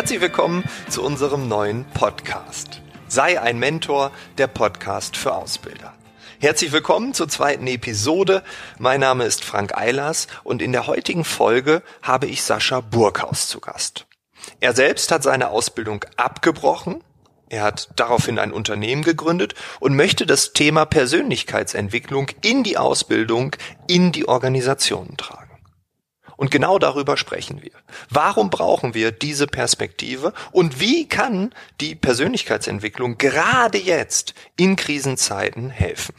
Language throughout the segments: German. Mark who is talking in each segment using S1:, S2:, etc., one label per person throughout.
S1: Herzlich willkommen zu unserem neuen Podcast. Sei ein Mentor, der Podcast für Ausbilder. Herzlich willkommen zur zweiten Episode. Mein Name ist Frank Eilers und in der heutigen Folge habe ich Sascha Burkhaus zu Gast. Er selbst hat seine Ausbildung abgebrochen. Er hat daraufhin ein Unternehmen gegründet und möchte das Thema Persönlichkeitsentwicklung in die Ausbildung, in die Organisationen tragen. Und genau darüber sprechen wir. Warum brauchen wir diese Perspektive und wie kann die Persönlichkeitsentwicklung gerade jetzt in Krisenzeiten helfen?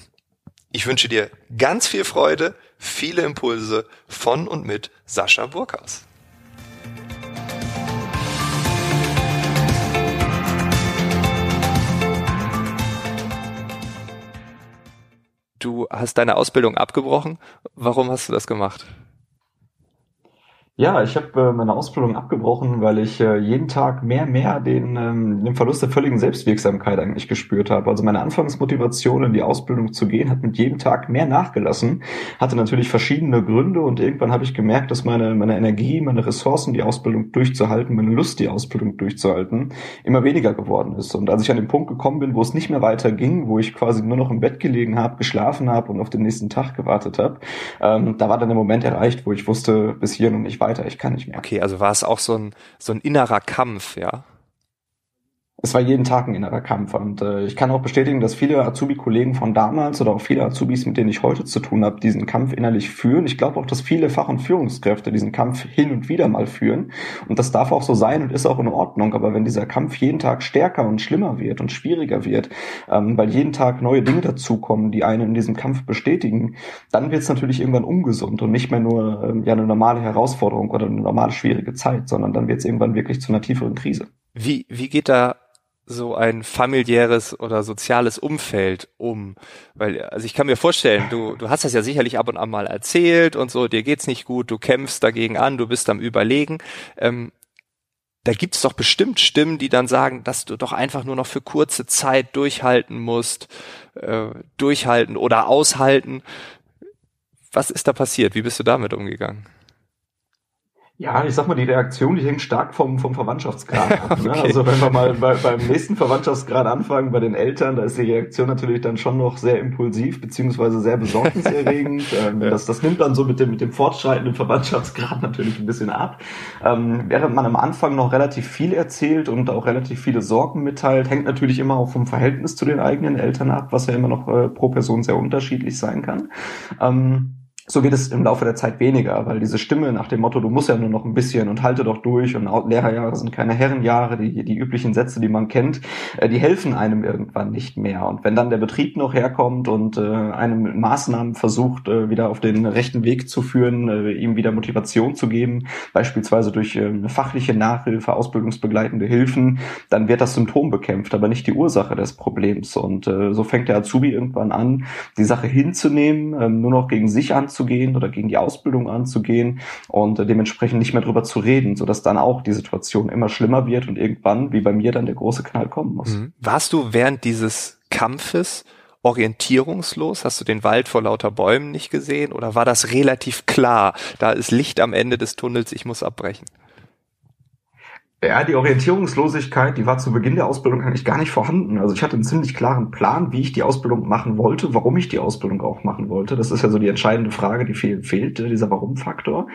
S1: Ich wünsche dir ganz viel Freude, viele Impulse von und mit Sascha Burkhaus. Du hast deine Ausbildung abgebrochen. Warum hast du das gemacht?
S2: Ja, ich habe äh, meine Ausbildung abgebrochen, weil ich äh, jeden Tag mehr mehr den, ähm, den Verlust der völligen Selbstwirksamkeit eigentlich gespürt habe. Also meine Anfangsmotivation in die Ausbildung zu gehen hat mit jedem Tag mehr nachgelassen, hatte natürlich verschiedene Gründe und irgendwann habe ich gemerkt, dass meine meine Energie, meine Ressourcen, die Ausbildung durchzuhalten, meine Lust, die Ausbildung durchzuhalten, immer weniger geworden ist. Und als ich an den Punkt gekommen bin, wo es nicht mehr weiter ging, wo ich quasi nur noch im Bett gelegen habe, geschlafen habe und auf den nächsten Tag gewartet habe, ähm, da war dann der Moment erreicht, wo ich wusste, bis hier und nicht weiter weiter, ich kann nicht mehr.
S1: Okay, also war es auch so ein, so ein innerer Kampf, ja?
S2: Es war jeden Tag ein innerer Kampf. Und äh, ich kann auch bestätigen, dass viele Azubi-Kollegen von damals oder auch viele Azubis, mit denen ich heute zu tun habe, diesen Kampf innerlich führen. Ich glaube auch, dass viele Fach- und Führungskräfte diesen Kampf hin und wieder mal führen. Und das darf auch so sein und ist auch in Ordnung. Aber wenn dieser Kampf jeden Tag stärker und schlimmer wird und schwieriger wird, ähm, weil jeden Tag neue Dinge dazukommen, die einen in diesem Kampf bestätigen, dann wird es natürlich irgendwann ungesund und nicht mehr nur ähm, ja eine normale Herausforderung oder eine normale schwierige Zeit, sondern dann wird es irgendwann wirklich zu einer tieferen Krise.
S1: Wie, wie geht da so ein familiäres oder soziales Umfeld um? Weil, also ich kann mir vorstellen, du, du hast das ja sicherlich ab und an mal erzählt und so, dir geht's nicht gut, du kämpfst dagegen an, du bist am Überlegen. Ähm, da gibt's doch bestimmt Stimmen, die dann sagen, dass du doch einfach nur noch für kurze Zeit durchhalten musst, äh, durchhalten oder aushalten. Was ist da passiert? Wie bist du damit umgegangen?
S2: Ja, ich sag mal, die Reaktion, die hängt stark vom, vom Verwandtschaftsgrad ab. Ne? okay. Also wenn wir mal bei, beim nächsten Verwandtschaftsgrad anfangen, bei den Eltern, da ist die Reaktion natürlich dann schon noch sehr impulsiv, beziehungsweise sehr besorgniserregend. ähm, ja. das, das nimmt dann so mit dem, mit dem fortschreitenden Verwandtschaftsgrad natürlich ein bisschen ab. Ähm, während man am Anfang noch relativ viel erzählt und auch relativ viele Sorgen mitteilt, hängt natürlich immer auch vom Verhältnis zu den eigenen Eltern ab, was ja immer noch äh, pro Person sehr unterschiedlich sein kann. Ähm, so wird es im Laufe der Zeit weniger, weil diese Stimme nach dem Motto, du musst ja nur noch ein bisschen und halte doch durch und Lehrerjahre sind keine Herrenjahre, die, die üblichen Sätze, die man kennt, äh, die helfen einem irgendwann nicht mehr. Und wenn dann der Betrieb noch herkommt und äh, einem Maßnahmen versucht, äh, wieder auf den rechten Weg zu führen, ihm wieder Motivation zu geben, beispielsweise durch äh, fachliche Nachhilfe, ausbildungsbegleitende Hilfen, dann wird das Symptom bekämpft, aber nicht die Ursache des Problems. Und so fängt der Azubi irgendwann an, die Sache hinzunehmen, äh, nur noch gegen sich anzunehmen anzugehen oder gegen die Ausbildung anzugehen und äh, dementsprechend nicht mehr drüber zu reden, sodass dann auch die Situation immer schlimmer wird und irgendwann, wie bei mir, dann der große Knall kommen muss. Mhm.
S1: Warst du während dieses Kampfes orientierungslos? Hast du den Wald vor lauter Bäumen nicht gesehen? Oder war das relativ klar? Da ist Licht am Ende des Tunnels, ich muss abbrechen.
S2: Ja, die Orientierungslosigkeit, die war zu Beginn der Ausbildung eigentlich gar nicht vorhanden. Also ich hatte einen ziemlich klaren Plan, wie ich die Ausbildung machen wollte, warum ich die Ausbildung auch machen wollte. Das ist ja so die entscheidende Frage, die viel fehlt, dieser Warum-Faktor.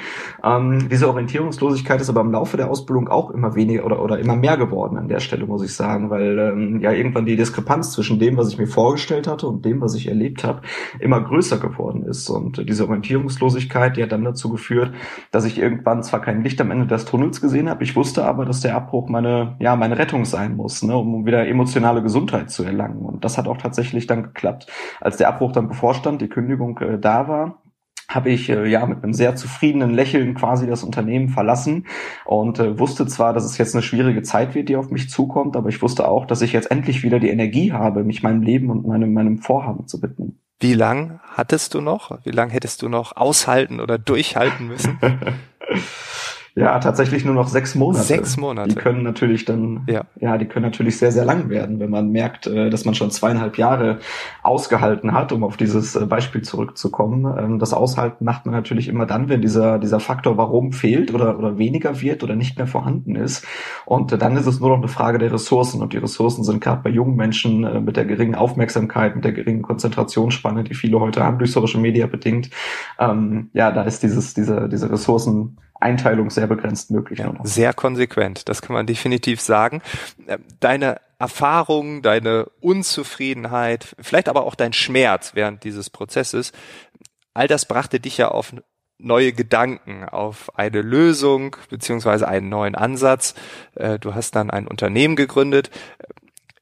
S2: Ähm, diese Orientierungslosigkeit ist aber im Laufe der Ausbildung auch immer weniger oder, oder immer mehr geworden an der Stelle, muss ich sagen, weil ähm, ja irgendwann die Diskrepanz zwischen dem, was ich mir vorgestellt hatte und dem, was ich erlebt habe, immer größer geworden ist. Und diese Orientierungslosigkeit, die hat dann dazu geführt, dass ich irgendwann zwar kein Licht am Ende des Tunnels gesehen habe, ich wusste aber, dass dass der Abbruch meine, ja, meine Rettung sein muss, ne, um wieder emotionale Gesundheit zu erlangen. Und das hat auch tatsächlich dann geklappt. Als der Abbruch dann bevorstand, die Kündigung äh, da war, habe ich äh, ja mit einem sehr zufriedenen Lächeln quasi das Unternehmen verlassen und äh, wusste zwar, dass es jetzt eine schwierige Zeit wird, die auf mich zukommt, aber ich wusste auch, dass ich jetzt endlich wieder die Energie habe, mich meinem Leben und meinem, meinem Vorhaben zu widmen.
S1: Wie lang hattest du noch? Wie lang hättest du noch aushalten oder durchhalten müssen?
S2: Ja, tatsächlich nur noch sechs Monate.
S1: Sechs Monate.
S2: Die können natürlich dann, ja, ja die können natürlich sehr, sehr lang werden, wenn man merkt, äh, dass man schon zweieinhalb Jahre ausgehalten hat, um auf dieses äh, Beispiel zurückzukommen. Ähm, das Aushalten macht man natürlich immer dann, wenn dieser, dieser Faktor Warum fehlt oder, oder weniger wird oder nicht mehr vorhanden ist. Und dann ist es nur noch eine Frage der Ressourcen. Und die Ressourcen sind gerade bei jungen Menschen äh, mit der geringen Aufmerksamkeit, mit der geringen Konzentrationsspanne, die viele heute haben durch Social Media bedingt. Ähm, ja, da ist dieses, diese, diese Ressourcen Einteilung sehr begrenzt möglich.
S1: Ja, sehr konsequent, das kann man definitiv sagen. Ähm, deine Erfahrung, deine Unzufriedenheit, vielleicht aber auch dein Schmerz während dieses Prozesses, all das brachte dich ja auf neue Gedanken, auf eine Lösung beziehungsweise einen neuen Ansatz. Äh, du hast dann ein Unternehmen gegründet.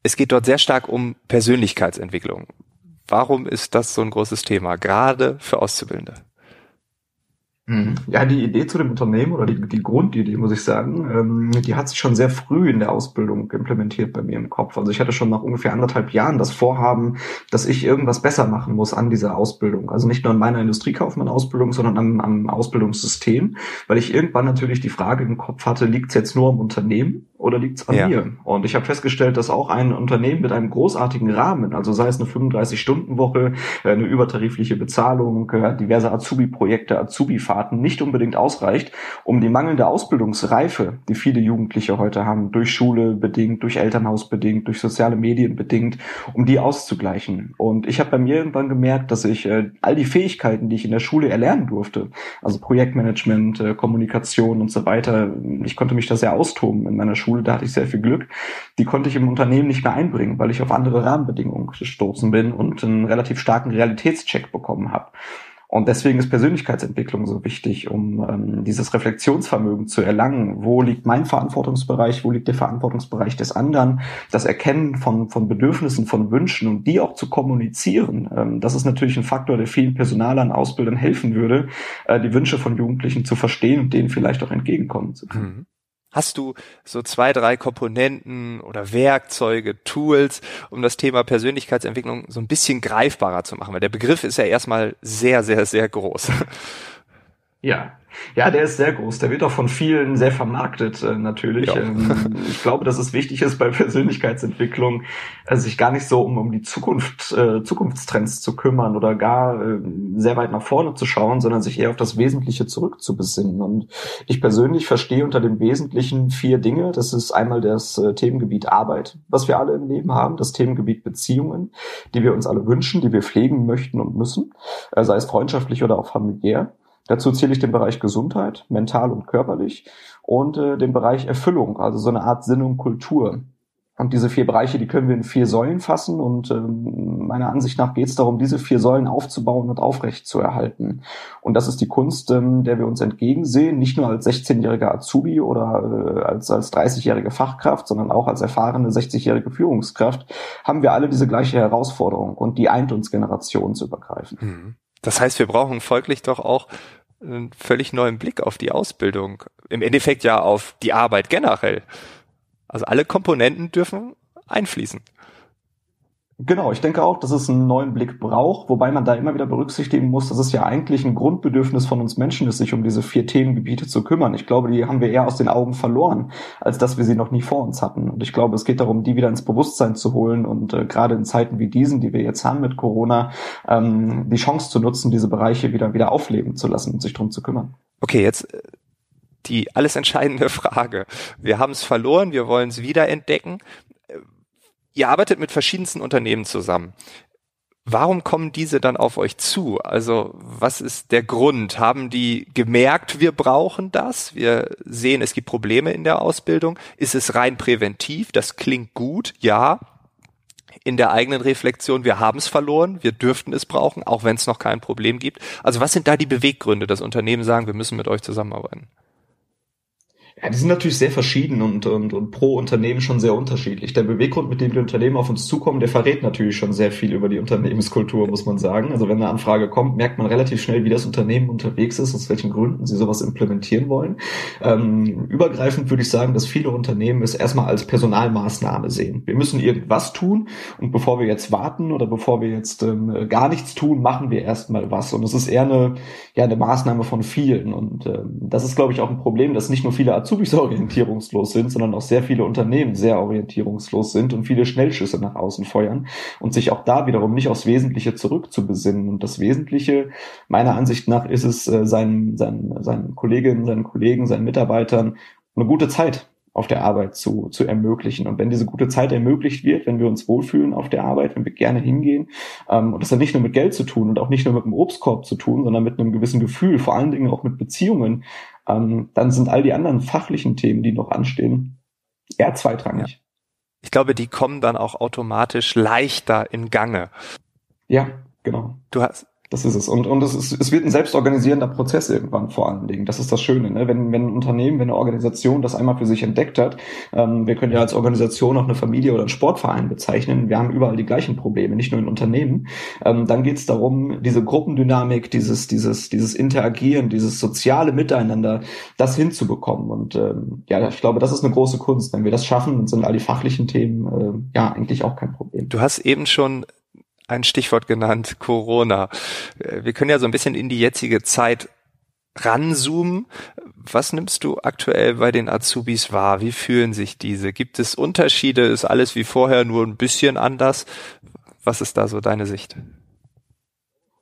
S1: Es geht dort sehr stark um Persönlichkeitsentwicklung. Warum ist das so ein großes Thema, gerade für Auszubildende?
S2: Mhm. Ja, die Idee zu dem Unternehmen oder die, die Grundidee, muss ich sagen, ähm, die hat sich schon sehr früh in der Ausbildung implementiert bei mir im Kopf. Also ich hatte schon nach ungefähr anderthalb Jahren das Vorhaben, dass ich irgendwas besser machen muss an dieser Ausbildung. Also nicht nur an meiner Industriekaufmann-Ausbildung, sondern am, am Ausbildungssystem, weil ich irgendwann natürlich die Frage im Kopf hatte, liegt es jetzt nur am Unternehmen oder liegt es an ja. mir? Und ich habe festgestellt, dass auch ein Unternehmen mit einem großartigen Rahmen, also sei es eine 35-Stunden-Woche, äh, eine übertarifliche Bezahlung, äh, diverse Azubi-Projekte, Azubi-Fahrten, Fahrten nicht unbedingt ausreicht, um die mangelnde Ausbildungsreife, die viele Jugendliche heute haben, durch Schule bedingt, durch Elternhaus bedingt, durch soziale Medien bedingt, um die auszugleichen. Und ich habe bei mir irgendwann gemerkt, dass ich äh, all die Fähigkeiten, die ich in der Schule erlernen durfte, also Projektmanagement, Kommunikation und so weiter, ich konnte mich da sehr austoben in meiner Schule, da hatte ich sehr viel Glück, die konnte ich im Unternehmen nicht mehr einbringen, weil ich auf andere Rahmenbedingungen gestoßen bin und einen relativ starken Realitätscheck bekommen habe. Und deswegen ist Persönlichkeitsentwicklung so wichtig, um ähm, dieses Reflexionsvermögen zu erlangen. Wo liegt mein Verantwortungsbereich? Wo liegt der Verantwortungsbereich des anderen? Das Erkennen von, von Bedürfnissen, von Wünschen und die auch zu kommunizieren. Ähm, das ist natürlich ein Faktor, der vielen Personalern, Ausbildern helfen würde, äh, die Wünsche von Jugendlichen zu verstehen und denen vielleicht auch entgegenkommen zu können.
S1: Hast du so zwei, drei Komponenten oder Werkzeuge, Tools, um das Thema Persönlichkeitsentwicklung so ein bisschen greifbarer zu machen? Weil der Begriff ist ja erstmal sehr, sehr, sehr groß.
S2: Ja, ja, der ist sehr groß. Der wird auch von vielen sehr vermarktet, äh, natürlich. Ja. Ähm, ich glaube, dass es wichtig ist bei Persönlichkeitsentwicklung, äh, sich gar nicht so um, um die Zukunft, äh, Zukunftstrends zu kümmern oder gar äh, sehr weit nach vorne zu schauen, sondern sich eher auf das Wesentliche zurückzubesinnen. Und ich persönlich verstehe unter dem Wesentlichen vier Dinge. Das ist einmal das äh, Themengebiet Arbeit, was wir alle im Leben haben, das Themengebiet Beziehungen, die wir uns alle wünschen, die wir pflegen möchten und müssen, äh, sei es freundschaftlich oder auch familiär. Dazu zähle ich den Bereich Gesundheit, mental und körperlich und äh, den Bereich Erfüllung, also so eine Art Sinn und Kultur. Und diese vier Bereiche, die können wir in vier Säulen fassen. Und ähm, meiner Ansicht nach geht es darum, diese vier Säulen aufzubauen und aufrecht zu erhalten. Und das ist die Kunst, ähm, der wir uns entgegensehen, nicht nur als 16-jähriger Azubi oder äh, als, als 30-jährige Fachkraft, sondern auch als erfahrene 60-jährige Führungskraft, haben wir alle diese gleiche Herausforderung und die eint uns generationsübergreifend. Mhm.
S1: Das heißt, wir brauchen folglich doch auch einen völlig neuen Blick auf die Ausbildung. Im Endeffekt ja auf die Arbeit generell. Also alle Komponenten dürfen einfließen.
S2: Genau, ich denke auch, dass es einen neuen Blick braucht, wobei man da immer wieder berücksichtigen muss, dass es ja eigentlich ein Grundbedürfnis von uns Menschen ist, sich um diese vier Themengebiete zu kümmern. Ich glaube, die haben wir eher aus den Augen verloren, als dass wir sie noch nie vor uns hatten. Und ich glaube, es geht darum, die wieder ins Bewusstsein zu holen und äh, gerade in Zeiten wie diesen, die wir jetzt haben mit Corona, ähm, die Chance zu nutzen, diese Bereiche wieder wieder aufleben zu lassen und sich drum zu kümmern.
S1: Okay, jetzt äh, die alles entscheidende Frage. Wir haben es verloren, wir wollen es wiederentdecken. Ihr arbeitet mit verschiedensten Unternehmen zusammen. Warum kommen diese dann auf euch zu? Also was ist der Grund? Haben die gemerkt, wir brauchen das? Wir sehen, es gibt Probleme in der Ausbildung. Ist es rein präventiv? Das klingt gut, ja. In der eigenen Reflexion, wir haben es verloren, wir dürften es brauchen, auch wenn es noch kein Problem gibt. Also was sind da die Beweggründe, dass Unternehmen sagen, wir müssen mit euch zusammenarbeiten?
S2: Ja, die sind natürlich sehr verschieden und, und, und pro Unternehmen schon sehr unterschiedlich. Der Beweggrund, mit dem die Unternehmen auf uns zukommen, der verrät natürlich schon sehr viel über die Unternehmenskultur, muss man sagen. Also wenn eine Anfrage kommt, merkt man relativ schnell, wie das Unternehmen unterwegs ist, aus welchen Gründen sie sowas implementieren wollen. Ähm, übergreifend würde ich sagen, dass viele Unternehmen es erstmal als Personalmaßnahme sehen. Wir müssen irgendwas tun und bevor wir jetzt warten oder bevor wir jetzt ähm, gar nichts tun, machen wir erstmal was. Und es ist eher eine, ja, eine Maßnahme von vielen. Und ähm, das ist, glaube ich, auch ein Problem, dass nicht nur viele Azubis orientierungslos sind, sondern auch sehr viele Unternehmen sehr orientierungslos sind und viele Schnellschüsse nach außen feuern und sich auch da wiederum nicht aufs Wesentliche zurückzubesinnen. Und das Wesentliche meiner Ansicht nach ist es, äh, seinen, seinen, seinen Kolleginnen, seinen Kollegen, seinen Mitarbeitern eine gute Zeit auf der Arbeit zu, zu ermöglichen. Und wenn diese gute Zeit ermöglicht wird, wenn wir uns wohlfühlen auf der Arbeit, wenn wir gerne hingehen, ähm, und das hat nicht nur mit Geld zu tun und auch nicht nur mit dem Obstkorb zu tun, sondern mit einem gewissen Gefühl, vor allen Dingen auch mit Beziehungen, ähm, dann sind all die anderen fachlichen Themen, die noch anstehen, eher zweitrangig. Ja.
S1: Ich glaube, die kommen dann auch automatisch leichter in Gange.
S2: Ja, genau.
S1: Du hast,
S2: das ist es. Und, und es, ist, es wird ein selbstorganisierender Prozess irgendwann vor allen Dingen. Das ist das Schöne. Ne? Wenn, wenn ein Unternehmen, wenn eine Organisation das einmal für sich entdeckt hat, ähm, wir können ja als Organisation auch eine Familie oder einen Sportverein bezeichnen, wir haben überall die gleichen Probleme, nicht nur in Unternehmen, ähm, dann geht es darum, diese Gruppendynamik, dieses, dieses, dieses Interagieren, dieses soziale Miteinander, das hinzubekommen. Und ähm, ja, ich glaube, das ist eine große Kunst. Wenn wir das schaffen, dann sind all die fachlichen Themen äh, ja eigentlich auch kein Problem.
S1: Du hast eben schon ein Stichwort genannt, Corona. Wir können ja so ein bisschen in die jetzige Zeit ranzoomen. Was nimmst du aktuell bei den Azubis wahr? Wie fühlen sich diese? Gibt es Unterschiede? Ist alles wie vorher nur ein bisschen anders? Was ist da so deine Sicht?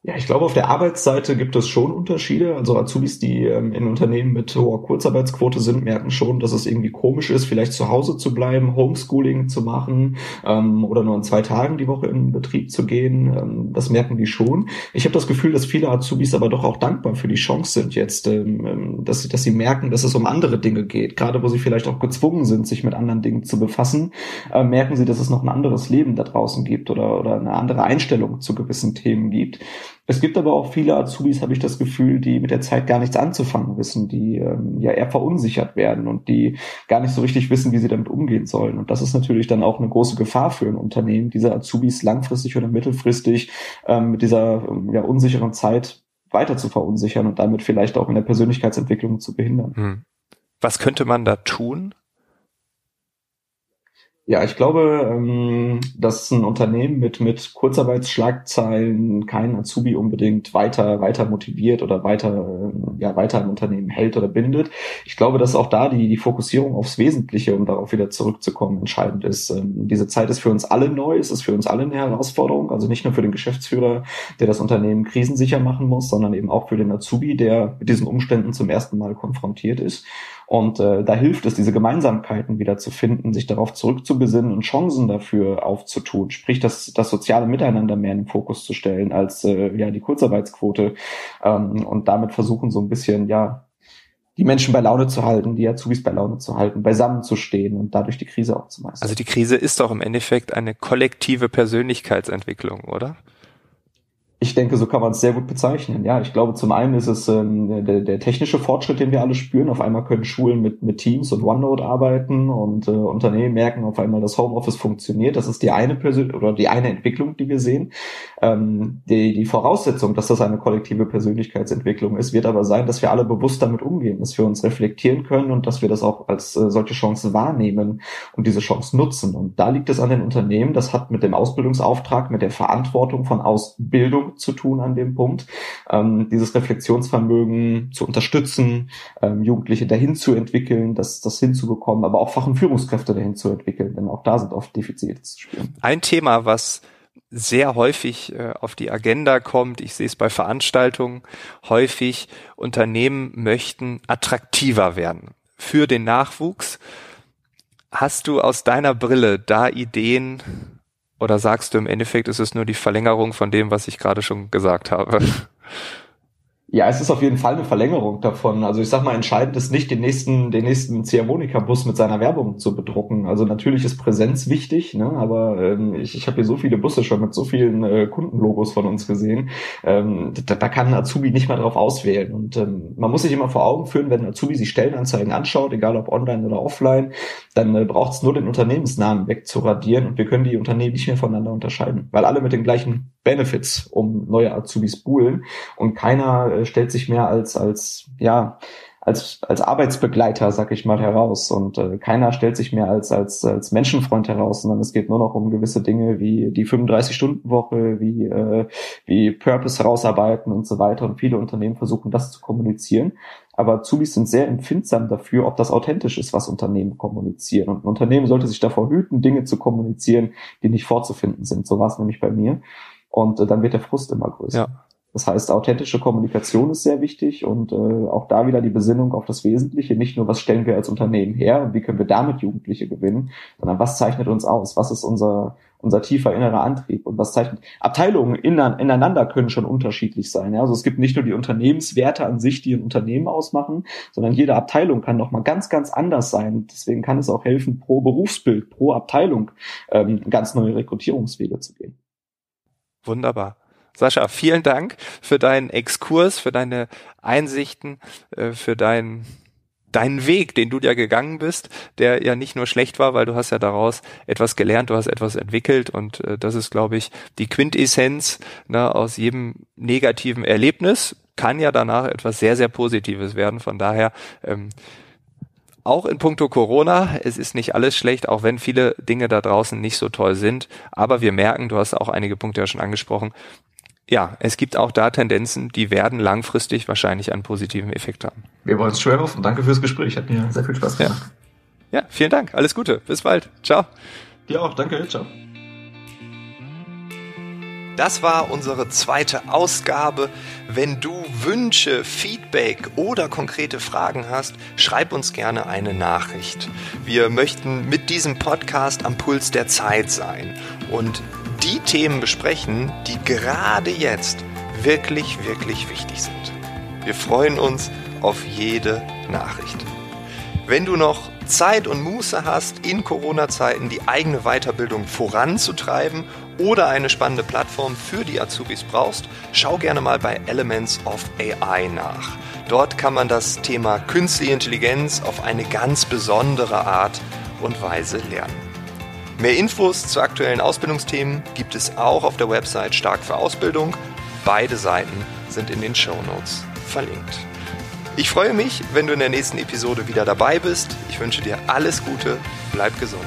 S2: Ja, ich glaube, auf der Arbeitsseite gibt es schon Unterschiede. Also Azubis, die ähm, in Unternehmen mit hoher Kurzarbeitsquote sind, merken schon, dass es irgendwie komisch ist, vielleicht zu Hause zu bleiben, Homeschooling zu machen ähm, oder nur in zwei Tagen die Woche in Betrieb zu gehen. Ähm, das merken die schon. Ich habe das Gefühl, dass viele Azubis aber doch auch dankbar für die Chance sind jetzt, ähm, ähm, dass, sie, dass sie merken, dass es um andere Dinge geht. Gerade wo sie vielleicht auch gezwungen sind, sich mit anderen Dingen zu befassen, äh, merken sie, dass es noch ein anderes Leben da draußen gibt oder, oder eine andere Einstellung zu gewissen Themen gibt. Es gibt aber auch viele Azubis, habe ich das Gefühl, die mit der Zeit gar nichts anzufangen wissen, die ähm, ja eher verunsichert werden und die gar nicht so richtig wissen, wie sie damit umgehen sollen. Und das ist natürlich dann auch eine große Gefahr für ein Unternehmen, diese Azubis langfristig oder mittelfristig ähm, mit dieser ähm, ja, unsicheren Zeit weiter zu verunsichern und damit vielleicht auch in der Persönlichkeitsentwicklung zu behindern. Hm.
S1: Was könnte man da tun?
S2: Ja, ich glaube, ähm, dass ein Unternehmen mit, mit Kurzarbeitsschlagzeilen keinen Azubi unbedingt weiter, weiter motiviert oder weiter, ähm, ja, weiter im Unternehmen hält oder bindet. Ich glaube, dass auch da die, die Fokussierung aufs Wesentliche, um darauf wieder zurückzukommen, entscheidend ist. Ähm, diese Zeit ist für uns alle neu, es ist für uns alle eine Herausforderung, also nicht nur für den Geschäftsführer, der das Unternehmen krisensicher machen muss, sondern eben auch für den Azubi, der mit diesen Umständen zum ersten Mal konfrontiert ist. Und äh, da hilft es, diese Gemeinsamkeiten wieder zu finden, sich darauf zurückzubesinnen und Chancen dafür aufzutun. Sprich, das, das soziale Miteinander mehr in den Fokus zu stellen als äh, ja die Kurzarbeitsquote ähm, und damit versuchen so ein bisschen ja die Menschen bei Laune zu halten, die Azubis bei Laune zu halten, beisammen zu stehen und dadurch die Krise auch zu meistern.
S1: Also die Krise ist doch im Endeffekt eine kollektive Persönlichkeitsentwicklung, oder?
S2: Ich denke, so kann man es sehr gut bezeichnen. Ja, ich glaube, zum einen ist es ähm, der, der technische Fortschritt, den wir alle spüren. Auf einmal können Schulen mit, mit Teams und OneNote arbeiten und äh, Unternehmen merken auf einmal, dass Homeoffice funktioniert. Das ist die eine Persön oder die eine Entwicklung, die wir sehen. Ähm, die, die Voraussetzung, dass das eine kollektive Persönlichkeitsentwicklung ist, wird aber sein, dass wir alle bewusst damit umgehen, dass wir uns reflektieren können und dass wir das auch als äh, solche Chance wahrnehmen und diese Chance nutzen. Und da liegt es an den Unternehmen. Das hat mit dem Ausbildungsauftrag, mit der Verantwortung von Ausbildung zu tun an dem Punkt, ähm, dieses Reflexionsvermögen zu unterstützen, ähm, Jugendliche dahin zu entwickeln, das, das hinzubekommen, aber auch Fach- und Führungskräfte dahin zu entwickeln, denn auch da sind oft Defizite zu spüren.
S1: Ein Thema, was sehr häufig äh, auf die Agenda kommt. Ich sehe es bei Veranstaltungen häufig. Unternehmen möchten attraktiver werden für den Nachwuchs. Hast du aus deiner Brille da Ideen, oder sagst du im Endeffekt, ist es nur die Verlängerung von dem, was ich gerade schon gesagt habe?
S2: Ja, es ist auf jeden Fall eine Verlängerung davon. Also ich sag mal, entscheidend ist nicht, den nächsten, den nächsten Ziehharmonika-Bus mit seiner Werbung zu bedrucken. Also natürlich ist Präsenz wichtig, ne? aber ähm, ich, ich habe hier so viele Busse schon mit so vielen äh, Kundenlogos von uns gesehen. Ähm, da, da kann ein Azubi nicht mehr drauf auswählen. Und ähm, man muss sich immer vor Augen führen, wenn ein Azubi sich Stellenanzeigen anschaut, egal ob online oder offline, dann äh, braucht es nur den Unternehmensnamen wegzuradieren und wir können die Unternehmen nicht mehr voneinander unterscheiden, weil alle mit den gleichen Benefits um neue Azubis buhlen und keiner stellt sich mehr als als ja als als Arbeitsbegleiter, sag ich mal, heraus und äh, keiner stellt sich mehr als als als Menschenfreund heraus, sondern es geht nur noch um gewisse Dinge wie die 35-Stunden-Woche, wie äh, wie Purpose herausarbeiten und so weiter und viele Unternehmen versuchen das zu kommunizieren, aber Azubis sind sehr empfindsam dafür, ob das authentisch ist, was Unternehmen kommunizieren und ein Unternehmen sollte sich davor hüten, Dinge zu kommunizieren, die nicht vorzufinden sind. So war es nämlich bei mir und äh, dann wird der Frust immer größer. Ja. Das heißt, authentische Kommunikation ist sehr wichtig und äh, auch da wieder die Besinnung auf das Wesentliche. Nicht nur, was stellen wir als Unternehmen her und wie können wir damit Jugendliche gewinnen, sondern was zeichnet uns aus? Was ist unser, unser tiefer innerer Antrieb und was zeichnet Abteilungen ineinander können schon unterschiedlich sein. Ja? Also es gibt nicht nur die Unternehmenswerte an sich, die ein Unternehmen ausmachen, sondern jede Abteilung kann nochmal ganz, ganz anders sein. Deswegen kann es auch helfen, pro Berufsbild, pro Abteilung ähm, ganz neue Rekrutierungswege zu gehen.
S1: Wunderbar. Sascha, vielen Dank für deinen Exkurs, für deine Einsichten, äh, für deinen deinen Weg, den du ja gegangen bist, der ja nicht nur schlecht war, weil du hast ja daraus etwas gelernt, du hast etwas entwickelt und äh, das ist, glaube ich, die Quintessenz ne, aus jedem negativen Erlebnis kann ja danach etwas sehr, sehr Positives werden. Von daher ähm, auch in puncto Corona, es ist nicht alles schlecht, auch wenn viele Dinge da draußen nicht so toll sind. Aber wir merken, du hast auch einige Punkte ja schon angesprochen, ja, es gibt auch da Tendenzen, die werden langfristig wahrscheinlich einen positiven Effekt haben.
S2: Wir wollen es schwer hoffen. Danke fürs Gespräch. Hat mir sehr viel Spaß gemacht.
S1: Ja. ja, vielen Dank. Alles Gute. Bis bald. Ciao.
S2: Dir auch. Danke. Ciao.
S1: Das war unsere zweite Ausgabe. Wenn du Wünsche, Feedback oder konkrete Fragen hast, schreib uns gerne eine Nachricht. Wir möchten mit diesem Podcast am Puls der Zeit sein und die Themen besprechen, die gerade jetzt wirklich, wirklich wichtig sind. Wir freuen uns auf jede Nachricht. Wenn du noch Zeit und Muße hast, in Corona-Zeiten die eigene Weiterbildung voranzutreiben oder eine spannende Plattform für die Azubis brauchst, schau gerne mal bei Elements of AI nach. Dort kann man das Thema künstliche Intelligenz auf eine ganz besondere Art und Weise lernen. Mehr Infos zu aktuellen Ausbildungsthemen gibt es auch auf der Website Stark für Ausbildung. Beide Seiten sind in den Show Notes verlinkt. Ich freue mich, wenn du in der nächsten Episode wieder dabei bist. Ich wünsche dir alles Gute, bleib gesund.